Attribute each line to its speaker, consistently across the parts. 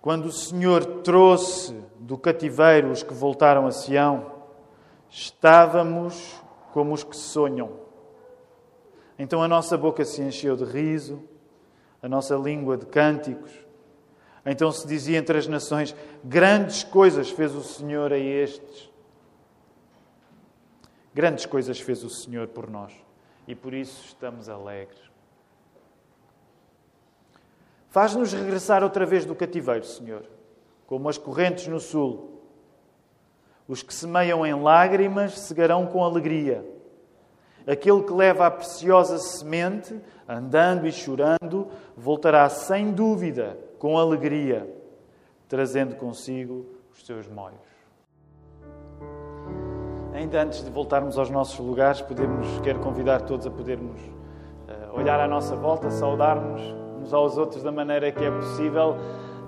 Speaker 1: Quando o Senhor trouxe do cativeiro os que voltaram a Sião, estávamos como os que sonham. Então a nossa boca se encheu de riso, a nossa língua de cânticos. Então se dizia entre as nações: Grandes coisas fez o Senhor a estes. Grandes coisas fez o Senhor por nós e por isso estamos alegres. Faz-nos regressar outra vez do cativeiro, Senhor, como as correntes no sul. Os que semeiam em lágrimas cegarão com alegria. Aquele que leva a preciosa semente, andando e chorando, voltará sem dúvida, com alegria, trazendo consigo os seus molhos. Ainda antes de voltarmos aos nossos lugares, podemos, quero convidar todos a podermos uh, olhar à nossa volta, saudar-nos uns aos outros da maneira que é possível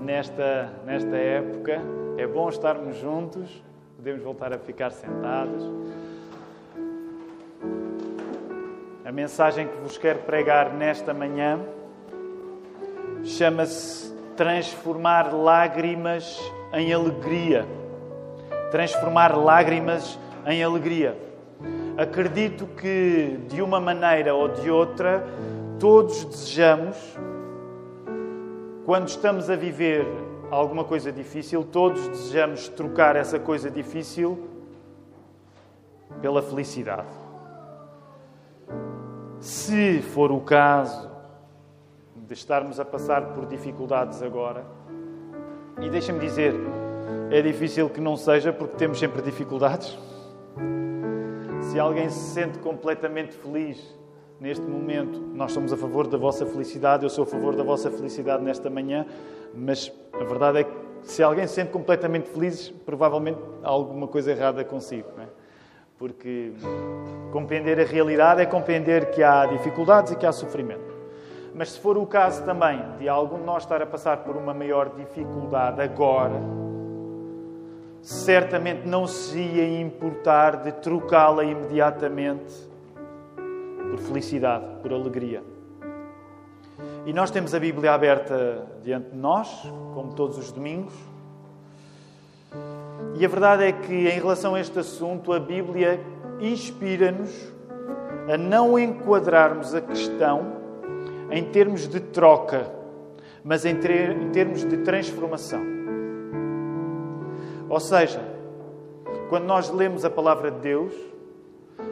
Speaker 1: nesta, nesta época. É bom estarmos juntos, podemos voltar a ficar sentados. A mensagem que vos quero pregar nesta manhã chama-se Transformar Lágrimas em Alegria. Transformar lágrimas em alegria. Acredito que, de uma maneira ou de outra, todos desejamos quando estamos a viver alguma coisa difícil, todos desejamos trocar essa coisa difícil pela felicidade. Se for o caso de estarmos a passar por dificuldades agora, e deixa-me dizer, é difícil que não seja porque temos sempre dificuldades. Se alguém se sente completamente feliz neste momento. Nós somos a favor da vossa felicidade, eu sou a favor da vossa felicidade nesta manhã, mas a verdade é que se alguém se sente completamente feliz, provavelmente há alguma coisa errada consigo. Não é? Porque compreender a realidade é compreender que há dificuldades e que há sofrimento. Mas se for o caso também de algum de nós estar a passar por uma maior dificuldade agora, certamente não se ia importar de trocá-la imediatamente por felicidade, por alegria. E nós temos a Bíblia aberta diante de nós, como todos os domingos. E a verdade é que, em relação a este assunto, a Bíblia inspira-nos a não enquadrarmos a questão em termos de troca, mas em, em termos de transformação. Ou seja, quando nós lemos a palavra de Deus,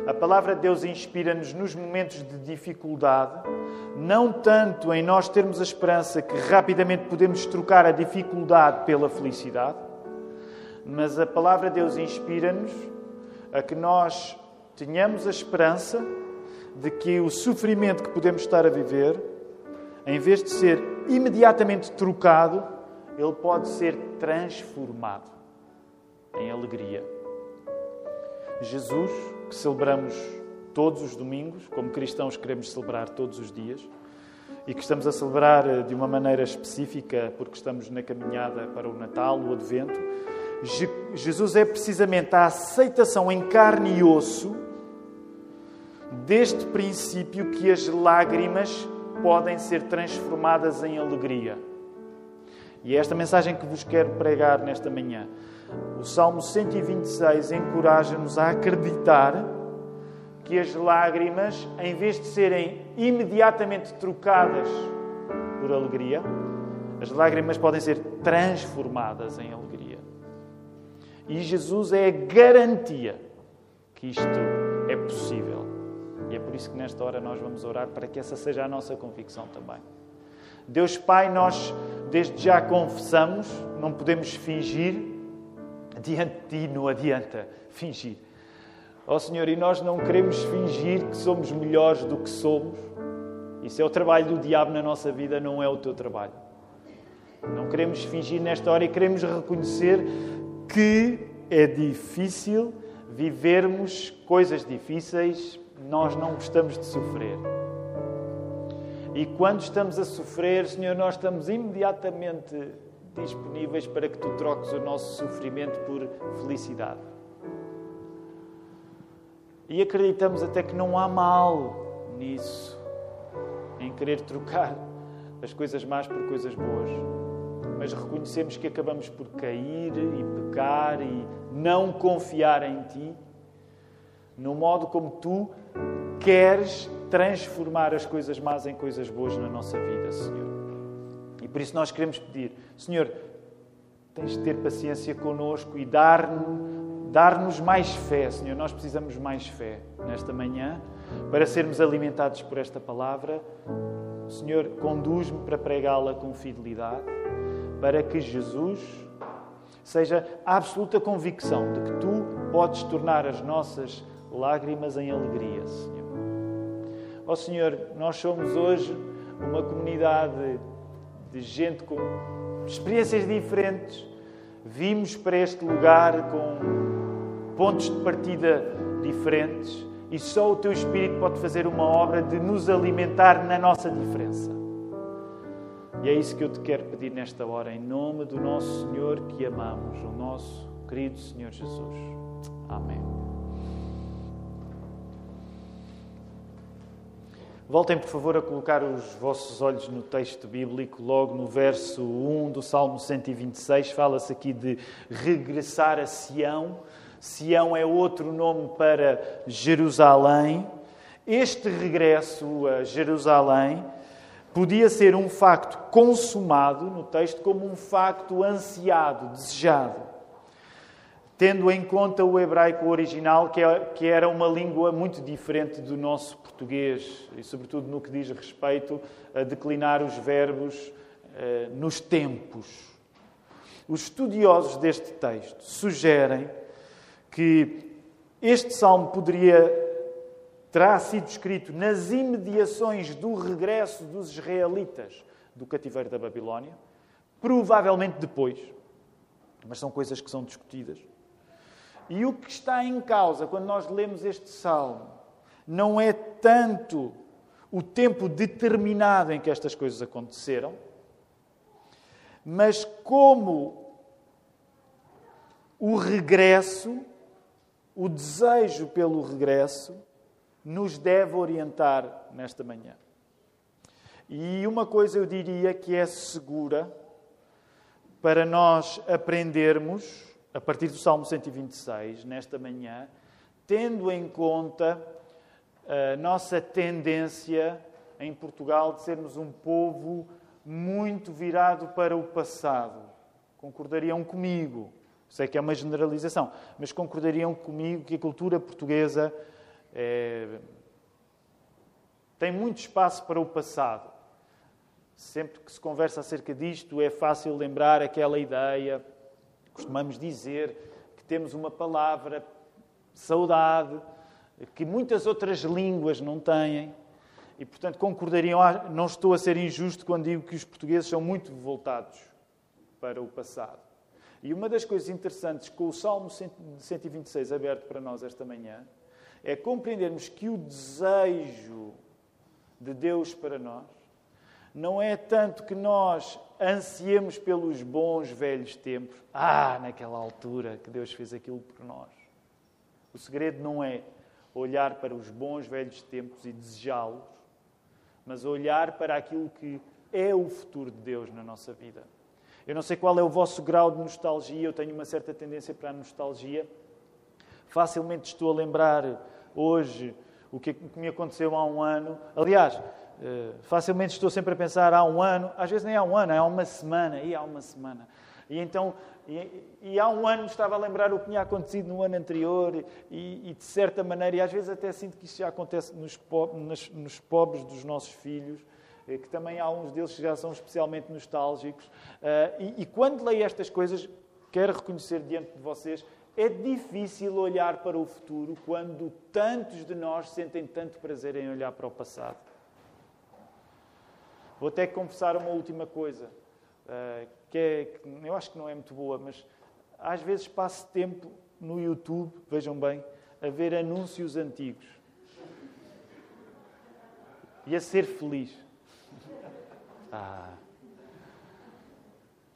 Speaker 1: a palavra de Deus inspira-nos nos momentos de dificuldade, não tanto em nós termos a esperança que rapidamente podemos trocar a dificuldade pela felicidade, mas a palavra de Deus inspira-nos a que nós tenhamos a esperança de que o sofrimento que podemos estar a viver, em vez de ser imediatamente trocado, ele pode ser transformado em alegria. Jesus que celebramos todos os domingos, como cristãos queremos celebrar todos os dias, e que estamos a celebrar eh, de uma maneira específica porque estamos na caminhada para o Natal, o Advento. Jesus é precisamente a aceitação em carne e osso deste princípio que as lágrimas podem ser transformadas em alegria. E é esta mensagem que vos quero pregar nesta manhã. O Salmo 126 encoraja-nos a acreditar que as lágrimas, em vez de serem imediatamente trocadas por alegria, as lágrimas podem ser transformadas em alegria. E Jesus é a garantia que isto é possível. E é por isso que nesta hora nós vamos orar para que essa seja a nossa convicção também. Deus Pai, nós desde já confessamos, não podemos fingir, diante de ti não adianta fingir. Ó oh, Senhor, e nós não queremos fingir que somos melhores do que somos. Isso é o trabalho do diabo na nossa vida, não é o teu trabalho. Não queremos fingir nesta hora e queremos reconhecer que é difícil vivermos coisas difíceis, nós não gostamos de sofrer. E quando estamos a sofrer, Senhor, nós estamos imediatamente disponíveis para que tu troques o nosso sofrimento por felicidade. E acreditamos até que não há mal nisso, em querer trocar as coisas más por coisas boas. mas reconhecemos que acabamos por cair e pecar e não confiar em Ti, no modo como Tu queres transformar as coisas más em coisas boas na nossa vida, Senhor. Por isso nós queremos pedir, Senhor, tens de ter paciência conosco e dar-nos dar mais fé, Senhor. Nós precisamos mais fé nesta manhã para sermos alimentados por esta palavra. Senhor, conduz-me para pregá-la com fidelidade, para que Jesus seja a absoluta convicção de que tu podes tornar as nossas lágrimas em alegria, Senhor. Ó oh, Senhor, nós somos hoje uma comunidade de gente com experiências diferentes. Vimos para este lugar com pontos de partida diferentes e só o Teu Espírito pode fazer uma obra de nos alimentar na nossa diferença. E é isso que eu te quero pedir nesta hora, em nome do nosso Senhor que amamos, o nosso querido Senhor Jesus. Amém. Voltem, por favor, a colocar os vossos olhos no texto bíblico, logo no verso 1 do Salmo 126. Fala-se aqui de regressar a Sião. Sião é outro nome para Jerusalém. Este regresso a Jerusalém podia ser um facto consumado no texto, como um facto ansiado, desejado tendo em conta o hebraico original, é, que era uma língua muito diferente do nosso português, e sobretudo no que diz respeito a declinar os verbos eh, nos tempos. Os estudiosos deste texto sugerem que este salmo poderia terá sido escrito nas imediações do regresso dos israelitas do cativeiro da Babilónia, provavelmente depois, mas são coisas que são discutidas. E o que está em causa quando nós lemos este salmo não é tanto o tempo determinado em que estas coisas aconteceram, mas como o regresso, o desejo pelo regresso, nos deve orientar nesta manhã. E uma coisa eu diria que é segura para nós aprendermos a partir do Salmo 126, nesta manhã, tendo em conta a nossa tendência em Portugal de sermos um povo muito virado para o passado. Concordariam comigo, sei que é uma generalização, mas concordariam comigo que a cultura portuguesa é... tem muito espaço para o passado. Sempre que se conversa acerca disto, é fácil lembrar aquela ideia Costumamos dizer que temos uma palavra, saudade, que muitas outras línguas não têm. E, portanto, concordariam, ah, não estou a ser injusto quando digo que os portugueses são muito voltados para o passado. E uma das coisas interessantes com o Salmo 126 aberto para nós esta manhã é compreendermos que o desejo de Deus para nós não é tanto que nós ansiemos pelos bons velhos tempos. Ah, naquela altura que Deus fez aquilo por nós. O segredo não é olhar para os bons velhos tempos e desejá-los, mas olhar para aquilo que é o futuro de Deus na nossa vida. Eu não sei qual é o vosso grau de nostalgia, eu tenho uma certa tendência para a nostalgia. Facilmente estou a lembrar hoje o que me aconteceu há um ano. Aliás, facilmente estou sempre a pensar há um ano, às vezes nem há um ano, há uma semana, e há uma semana. E então, e, e há um ano estava a lembrar o que tinha acontecido no ano anterior, e, e de certa maneira, e às vezes até sinto que isso já acontece nos, nos, nos pobres dos nossos filhos, eh, que também há uns deles que já são especialmente nostálgicos. Uh, e, e quando leio estas coisas, quero reconhecer diante de vocês, é difícil olhar para o futuro quando tantos de nós sentem tanto prazer em olhar para o passado. Vou até confessar uma última coisa, uh, que, é, eu acho que não é muito boa, mas às vezes passo tempo no YouTube, vejam bem, a ver anúncios antigos e a ser feliz. Ah,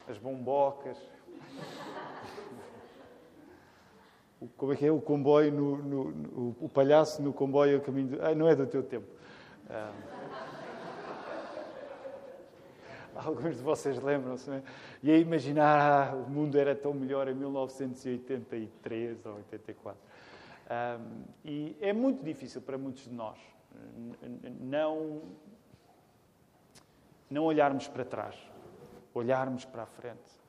Speaker 1: as bombocas. Como é que é? O comboio, no, no, no o palhaço no comboio a caminho. Do, ah, não é do teu tempo. Ah, Alguns de vocês lembram-se, é? E a imaginar, ah, o mundo era tão melhor em 1983 ou 84. Um, e é muito difícil para muitos de nós não, não olharmos para trás, olharmos para a frente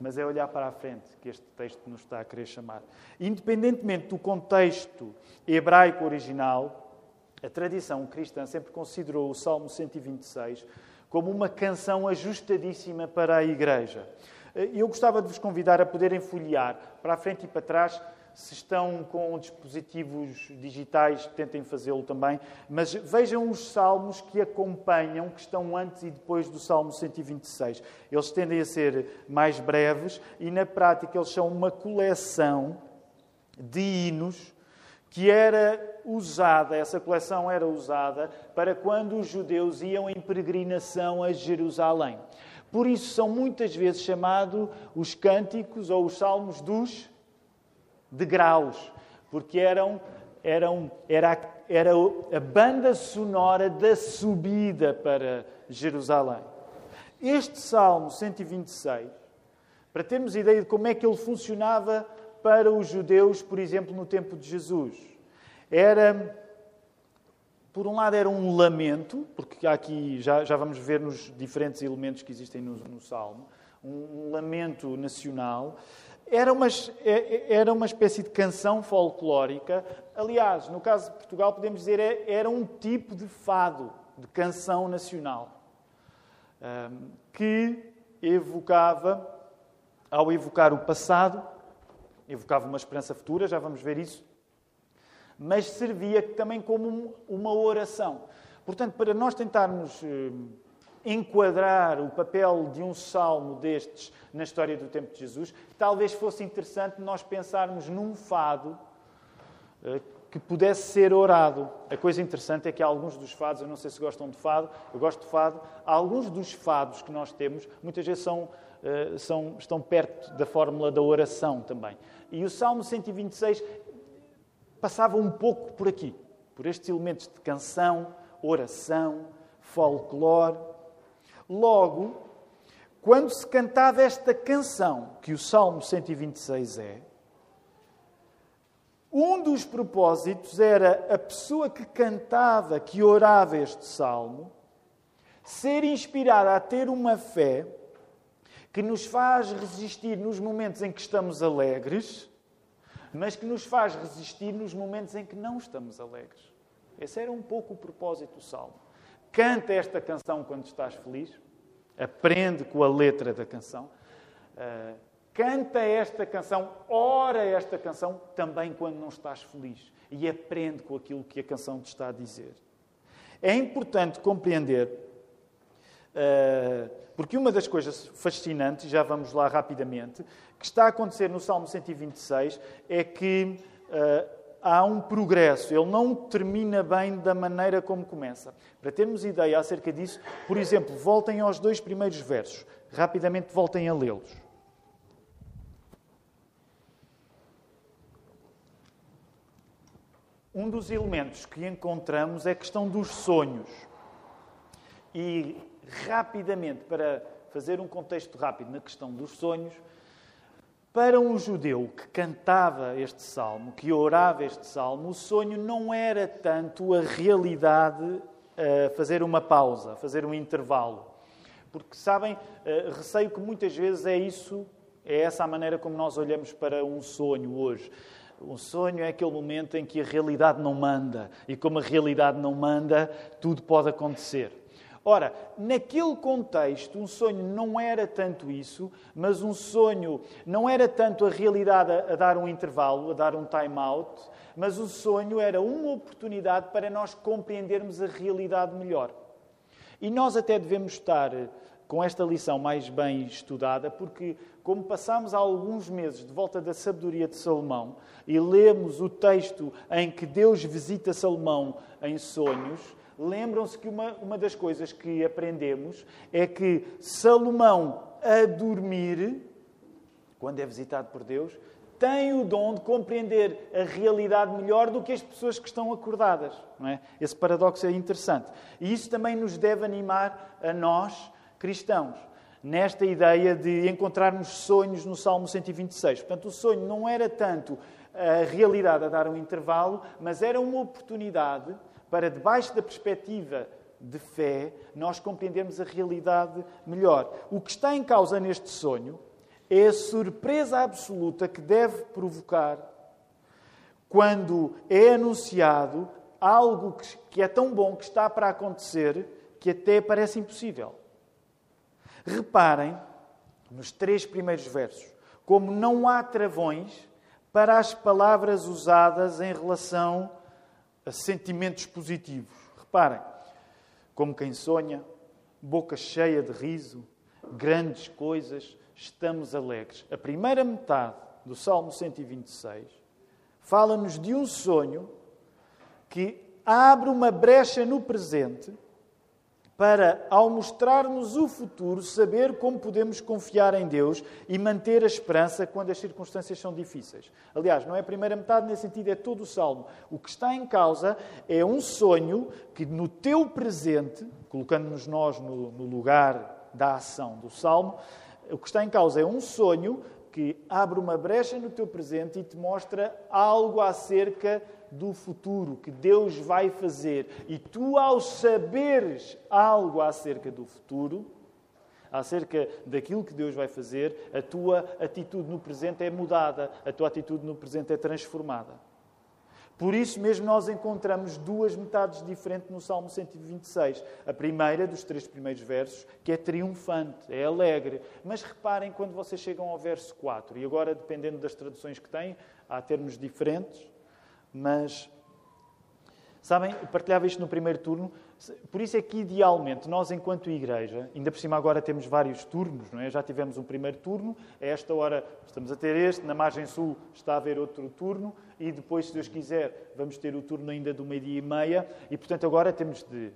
Speaker 1: mas é olhar para a frente que este texto nos está a querer chamar. Independentemente do contexto hebraico original, a tradição cristã sempre considerou o Salmo 126 como uma canção ajustadíssima para a igreja. Eu gostava de vos convidar a poderem folhear para a frente e para trás se estão com dispositivos digitais, tentem fazê-lo também. Mas vejam os salmos que acompanham, que estão antes e depois do Salmo 126. Eles tendem a ser mais breves e, na prática, eles são uma coleção de hinos que era usada, essa coleção era usada para quando os judeus iam em peregrinação a Jerusalém. Por isso são muitas vezes chamados os cânticos ou os salmos dos degraus, porque eram, eram, era, era a banda sonora da subida para Jerusalém. Este Salmo 126, para termos ideia de como é que ele funcionava para os judeus, por exemplo, no tempo de Jesus, era, por um lado, era um lamento, porque aqui já, já vamos ver nos diferentes elementos que existem no, no Salmo, um, um lamento nacional era uma, é, é, era uma espécie de canção folclórica. Aliás, no caso de Portugal, podemos dizer é, era um tipo de fado, de canção nacional, que evocava, ao evocar o passado, evocava uma esperança futura, já vamos ver isso, mas servia também como uma oração. Portanto, para nós tentarmos hum, enquadrar o papel de um salmo destes na história do tempo de Jesus, talvez fosse interessante nós pensarmos num fado eh, que pudesse ser orado. A coisa interessante é que alguns dos fados, eu não sei se gostam de fado, eu gosto de fado, alguns dos fados que nós temos, muitas vezes são, eh, são, estão perto da fórmula da oração também. E o Salmo 126 passava um pouco por aqui, por estes elementos de canção, oração, folclore. Logo, quando se cantava esta canção, que o Salmo 126 é, um dos propósitos era a pessoa que cantava, que orava este salmo, ser inspirada a ter uma fé que nos faz resistir nos momentos em que estamos alegres, mas que nos faz resistir nos momentos em que não estamos alegres. Esse era um pouco o propósito do salmo. Canta esta canção quando estás feliz, aprende com a letra da canção, uh, canta esta canção, ora esta canção também quando não estás feliz e aprende com aquilo que a canção te está a dizer. É importante compreender, porque uma das coisas fascinantes, já vamos lá rapidamente, que está a acontecer no Salmo 126 é que. Uh, há um progresso, ele não termina bem da maneira como começa. Para termos ideia acerca disso, por exemplo, voltem aos dois primeiros versos. Rapidamente voltem a lê-los. Um dos elementos que encontramos é a questão dos sonhos. E rapidamente, para fazer um contexto rápido na questão dos sonhos, para um judeu que cantava este salmo, que orava este salmo, o sonho não era tanto a realidade a fazer uma pausa, a fazer um intervalo. Porque, sabem, eh, receio que muitas vezes é isso, é essa a maneira como nós olhamos para um sonho hoje. Um sonho é aquele momento em que a realidade não manda. E como a realidade não manda, tudo pode acontecer. Ora, naquele contexto, um sonho não era tanto isso, mas um sonho não era tanto a realidade a, dar um intervalo, a dar um time-out, mas o sonho era uma oportunidade para nós compreendermos a realidade melhor. E nós até devemos estar com esta lição mais bem estudada, porque, como passamos há alguns meses de volta da sabedoria de Salomão e lemos o texto em que Deus visita Salomão em sonhos, lembram-se que uma, uma das coisas que aprendemos é que Salomão, a dormir, quando é visitado por Deus, tem o dom de compreender a realidade melhor do que as pessoas que estão acordadas. Não é? Esse paradoxo é interessante. E isso também nos deve animar a nós cristãos nesta ideia de encontrarmos sonhos no Salmo 126. Portanto, o sonho não era tanto a realidade a dar um intervalo, mas era uma oportunidade para, debaixo da perspectiva de fé, nós compreendermos a realidade melhor. O que está em causa neste sonho é a surpresa absoluta que deve provocar quando é anunciado algo que é tão bom que está para acontecer que até parece impossível. Reparem nos três primeiros versos como não há travões para as palavras usadas em relação a sentimentos positivos. Reparem, como quem sonha, boca cheia de riso, grandes coisas, estamos alegres. A primeira metade do Salmo 126 fala-nos de um sonho que abre uma brecha no presente para, ao mostrar-nos o futuro, saber como podemos confiar em Deus e manter a esperança quando as circunstâncias são difíceis. Aliás, não é a primeira metade, nesse sentido, é todo o salmo. O que está em causa é um sonho que, no teu presente, colocando-nos nós no, no lugar da ação do salmo, o que está em causa é um sonho que abre uma brecha no teu presente e te mostra algo acerca do futuro que Deus vai fazer. E tu, ao saberes algo acerca do futuro, acerca daquilo que Deus vai fazer, a tua atitude no presente é mudada, a tua atitude no presente é transformada. Por isso mesmo nós encontramos duas metades diferentes no Salmo 126. A primeira, dos três primeiros versos, que é triunfante, é alegre. Mas reparem quando vocês chegam ao verso 4, e agora, dependendo das traduções que têm, há termos diferentes, mas, sabem, partilhava isto no primeiro turno, por isso é que, idealmente, nós, enquanto igreja, ainda por cima agora temos vários turnos, não é? Já tivemos um primeiro turno, a esta hora estamos a ter este, na margem sul está a haver outro turno, e depois, se Deus quiser, vamos ter o turno ainda do meio-dia e meia, e portanto agora temos de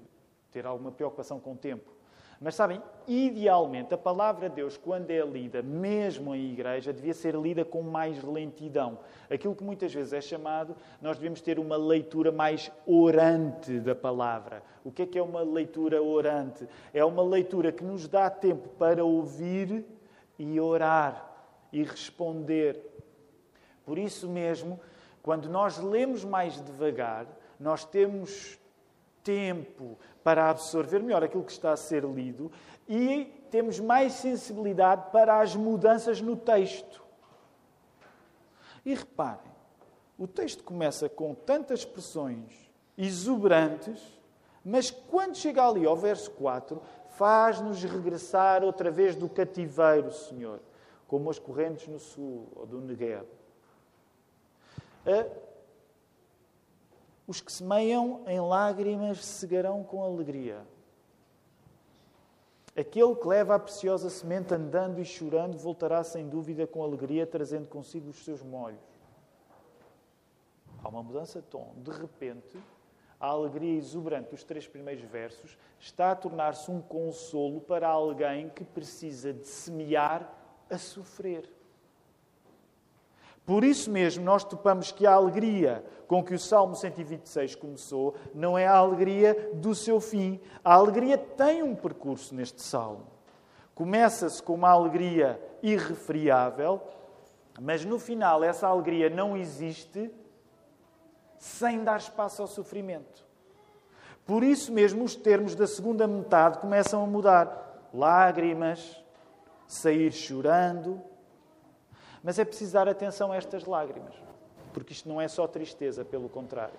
Speaker 1: ter alguma preocupação com o tempo. Mas sabem, idealmente, a palavra de Deus, quando é lida, mesmo em igreja, devia ser lida com mais lentidão. Aquilo que muitas vezes é chamado, nós devemos ter uma leitura mais orante da palavra. O que é que é uma leitura orante? É uma leitura que nos dá tempo para ouvir e orar e responder. Por isso mesmo, quando nós lemos mais devagar, nós temos tempo para absorver melhor aquilo que está a ser lido e temos mais sensibilidade para as mudanças no texto. E reparem, o texto começa com tantas expressões exuberantes, mas quando chega ali ao verso 4, faz-nos regressar outra vez do cativeiro, Senhor, como as correntes no sul ou do Negev. Os que semeiam em lágrimas cegarão com alegria. Aquele que leva a preciosa semente andando e chorando voltará sem dúvida com alegria, trazendo consigo os seus molhos. Há uma mudança de tom. De repente, a alegria exuberante dos três primeiros versos está a tornar-se um consolo para alguém que precisa de semear a sofrer. Por isso mesmo, nós topamos que a alegria com que o Salmo 126 começou não é a alegria do seu fim. A alegria tem um percurso neste salmo. Começa-se com uma alegria irrefriável, mas no final essa alegria não existe sem dar espaço ao sofrimento. Por isso mesmo, os termos da segunda metade começam a mudar. Lágrimas, sair chorando, mas é preciso dar atenção a estas lágrimas, porque isto não é só tristeza, pelo contrário.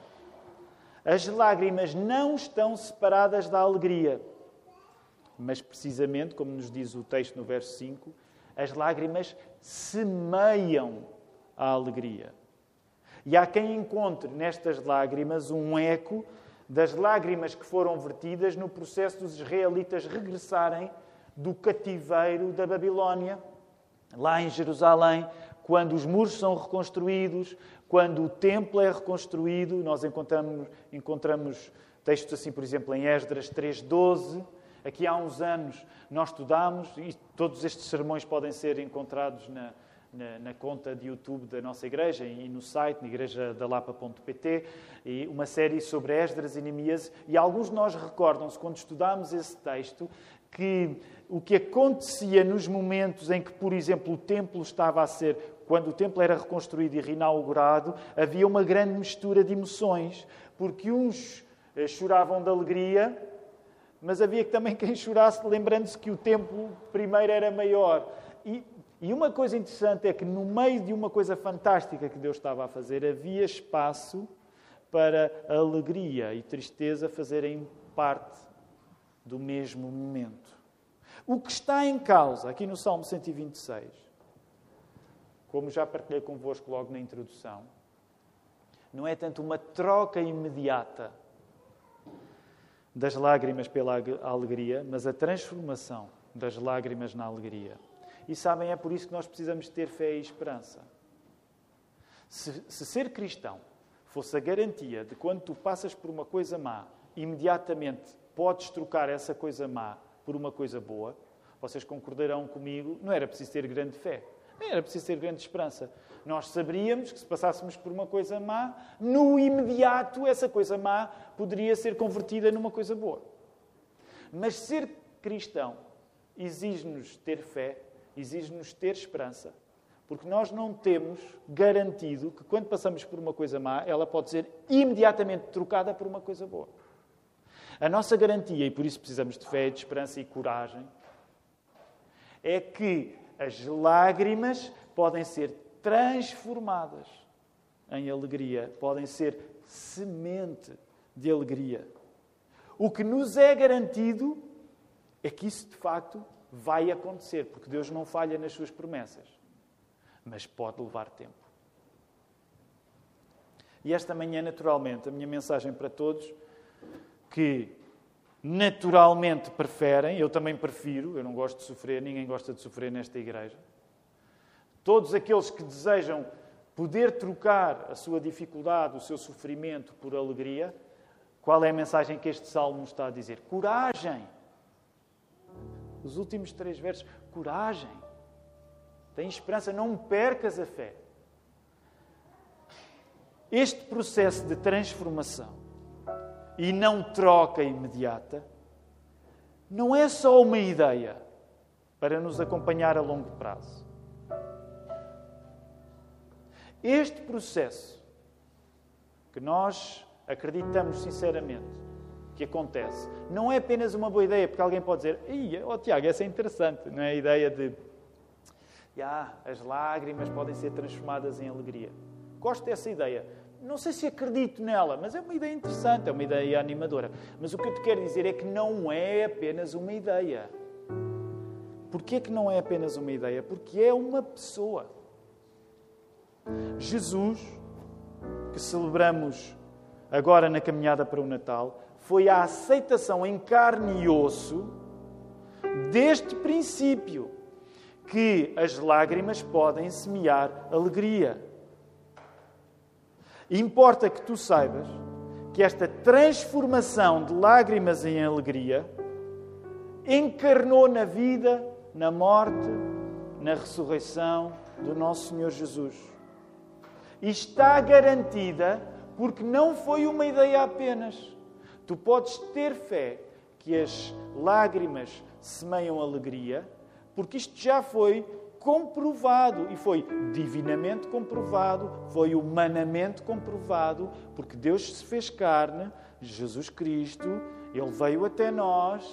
Speaker 1: As lágrimas não estão separadas da alegria, mas precisamente, como nos diz o texto no verso 5, as lágrimas semeiam a alegria. E há quem encontre nestas lágrimas um eco das lágrimas que foram vertidas no processo dos israelitas regressarem do cativeiro da Babilónia lá em Jerusalém, quando os muros são reconstruídos, quando o templo é reconstruído, nós encontramos, encontramos textos assim, por exemplo, em Esdras 3.12. Aqui há uns anos nós estudámos, e todos estes sermões podem ser encontrados na, na, na, conta de YouTube da nossa igreja e no site, na igrejadalapa.pt, e uma série sobre Esdras e Neemias. E alguns de nós recordam-se, quando estudámos esse texto, que o que acontecia nos momentos em que, por exemplo, o templo estava a ser, quando o templo era reconstruído e reinaugurado, havia uma grande mistura de emoções, porque uns eh, choravam de alegria, mas havia também quem chorasse lembrando-se que o templo primeiro era maior. E, e uma coisa interessante é que no meio de uma coisa fantástica que Deus estava a fazer, havia espaço para alegria e tristeza fazerem parte do mesmo momento. O que está em causa aqui no Salmo 126, como já partilhei convosco logo na introdução, não é tanto uma troca imediata das lágrimas pela alegria, mas a transformação das lágrimas na alegria. E sabem, é por isso que nós precisamos ter fé e esperança. Se, se ser cristão fosse a garantia de quando tu passas por uma coisa má, imediatamente podes trocar essa coisa má por uma coisa boa, vocês concordarão comigo, não era preciso ter grande fé, nem era preciso ter grande esperança. Nós saberíamos que se passássemos por uma coisa má, no imediato essa coisa má poderia ser convertida numa coisa boa. Mas ser cristão exige-nos ter fé, exige-nos ter esperança. Porque nós não temos garantido que quando passamos por uma coisa má, ela pode ser imediatamente trocada por uma coisa boa. A nossa garantia, e por isso precisamos de fé, de esperança e coragem, é que as lágrimas podem ser transformadas em alegria, podem ser semente de alegria. O que nos é garantido é que isso de facto vai acontecer, porque Deus não falha nas suas promessas, mas pode levar tempo. E esta manhã, naturalmente, a minha mensagem para todos que naturalmente preferem, eu também prefiro, eu não gosto de sofrer, ninguém gosta de sofrer nesta igreja. Todos aqueles que desejam poder trocar a sua dificuldade, o seu sofrimento por alegria, qual é a mensagem que este salmo está a dizer? Coragem! Os últimos três versos, coragem! Tem esperança, não percas a fé. Este processo de transformação e não troca imediata, não é só uma ideia para nos acompanhar a longo prazo. Este processo que nós acreditamos sinceramente que acontece, não é apenas uma boa ideia, porque alguém pode dizer, oh, Tiago, essa é interessante, não é a ideia de ah, as lágrimas podem ser transformadas em alegria. Gosto dessa ideia, não sei se acredito nela, mas é uma ideia interessante, é uma ideia animadora. Mas o que eu te quero dizer é que não é apenas uma ideia. Porquê que não é apenas uma ideia? Porque é uma pessoa. Jesus, que celebramos agora na caminhada para o Natal, foi a aceitação em carne e osso deste princípio que as lágrimas podem semear alegria. Importa que tu saibas que esta transformação de lágrimas em alegria encarnou na vida, na morte, na ressurreição do nosso Senhor Jesus. E está garantida porque não foi uma ideia apenas. Tu podes ter fé que as lágrimas semeiam alegria, porque isto já foi comprovado e foi divinamente comprovado, foi humanamente comprovado, porque Deus se fez carne, Jesus Cristo, ele veio até nós,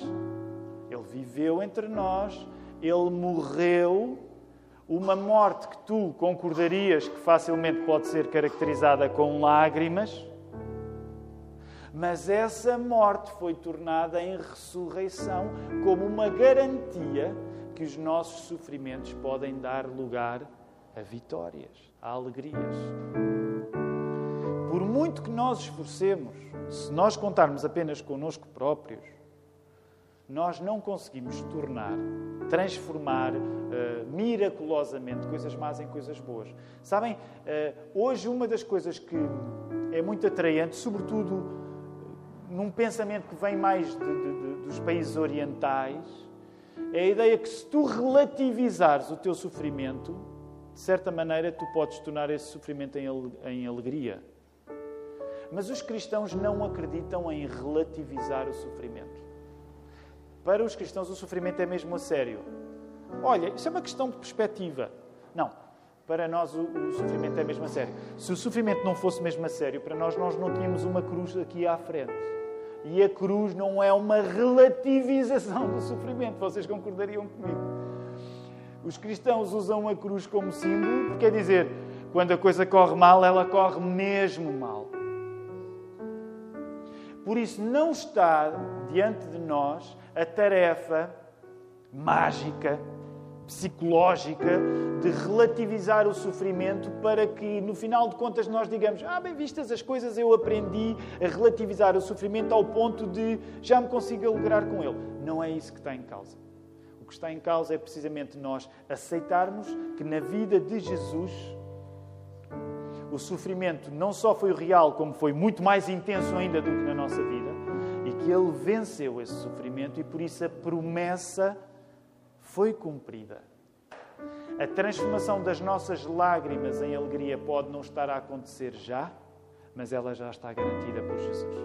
Speaker 1: ele viveu entre nós, ele morreu, uma morte que tu concordarias que facilmente pode ser caracterizada com lágrimas. Mas essa morte foi tornada em ressurreição como uma garantia que os nossos sofrimentos podem dar lugar a vitórias, a alegrias. Por muito que nós esforcemos, se nós contarmos apenas connosco próprios, nós não conseguimos tornar, transformar uh, miraculosamente coisas más em coisas boas. Sabem, uh, hoje uma das coisas que é muito atraente, sobretudo num pensamento que vem mais de, de, de, dos países orientais, é a ideia que se tu relativizares o teu sofrimento, de certa maneira tu podes tornar esse sofrimento em alegria. Mas os cristãos não acreditam em relativizar o sofrimento. para os cristãos o sofrimento é mesmo a sério. Olha, isso é uma questão de perspectiva. Não, para nós o, o, sofrimento é mesmo a sério. Se o sofrimento não fosse mesmo a sério, para nós nós não tínhamos uma cruz aqui à frente. E a cruz não é uma relativização do sofrimento. Vocês concordariam comigo? Os cristãos usam a cruz como símbolo, porque quer dizer, quando a coisa corre mal, ela corre mesmo mal. Por isso, não está diante de nós a tarefa mágica, psicológica, de relativizar o sofrimento para que, no final de contas, nós digamos: Ah, bem vistas as coisas, eu aprendi a relativizar o sofrimento ao ponto de já me consigo alegrar com ele. Não é isso que está em causa. O que está em causa é precisamente nós aceitarmos que na vida de Jesus o sofrimento não só foi real, como foi muito mais intenso ainda do que na nossa vida, e que ele venceu esse sofrimento e por isso a promessa foi cumprida. A transformação das nossas lágrimas em alegria pode não estar a acontecer já, mas ela já está garantida por Jesus.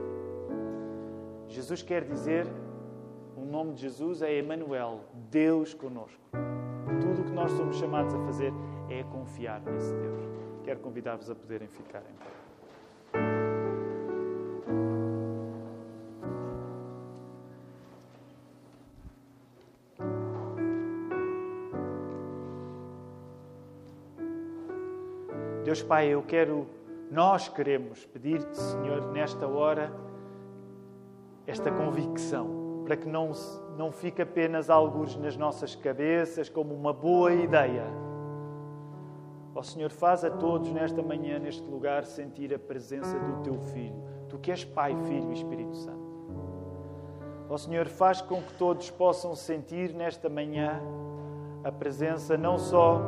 Speaker 1: Jesus quer dizer, o nome de Jesus é Emmanuel, Deus conosco. Tudo o que nós somos chamados a fazer é confiar nesse Deus. Quero convidar-vos a poderem ficar em pé. Deus Pai, eu quero, nós queremos pedir-te, Senhor, nesta hora, esta convicção, para que não, não fique apenas alguns nas nossas cabeças como uma boa ideia Ó Senhor, faz a todos nesta manhã, neste lugar, sentir a presença do Teu Filho. Tu que és Pai, Filho e Espírito Santo. Ó Senhor, faz com que todos possam sentir nesta manhã a presença não só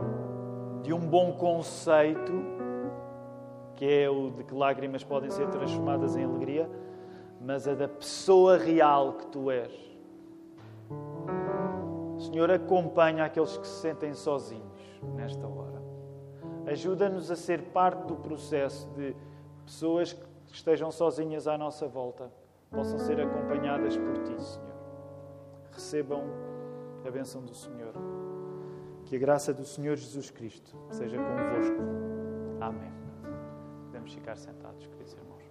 Speaker 1: de um bom conceito, que é o de que lágrimas podem ser transformadas em alegria, mas a da pessoa real que Tu és. Senhor, acompanha aqueles que se sentem sozinhos nesta hora. Ajuda-nos a ser parte do processo de pessoas que estejam sozinhas à nossa volta, possam ser acompanhadas por Ti, Senhor. Recebam a benção do Senhor. Que a graça do Senhor Jesus Cristo seja convosco. Amém. Podemos ficar sentados, queridos irmãos.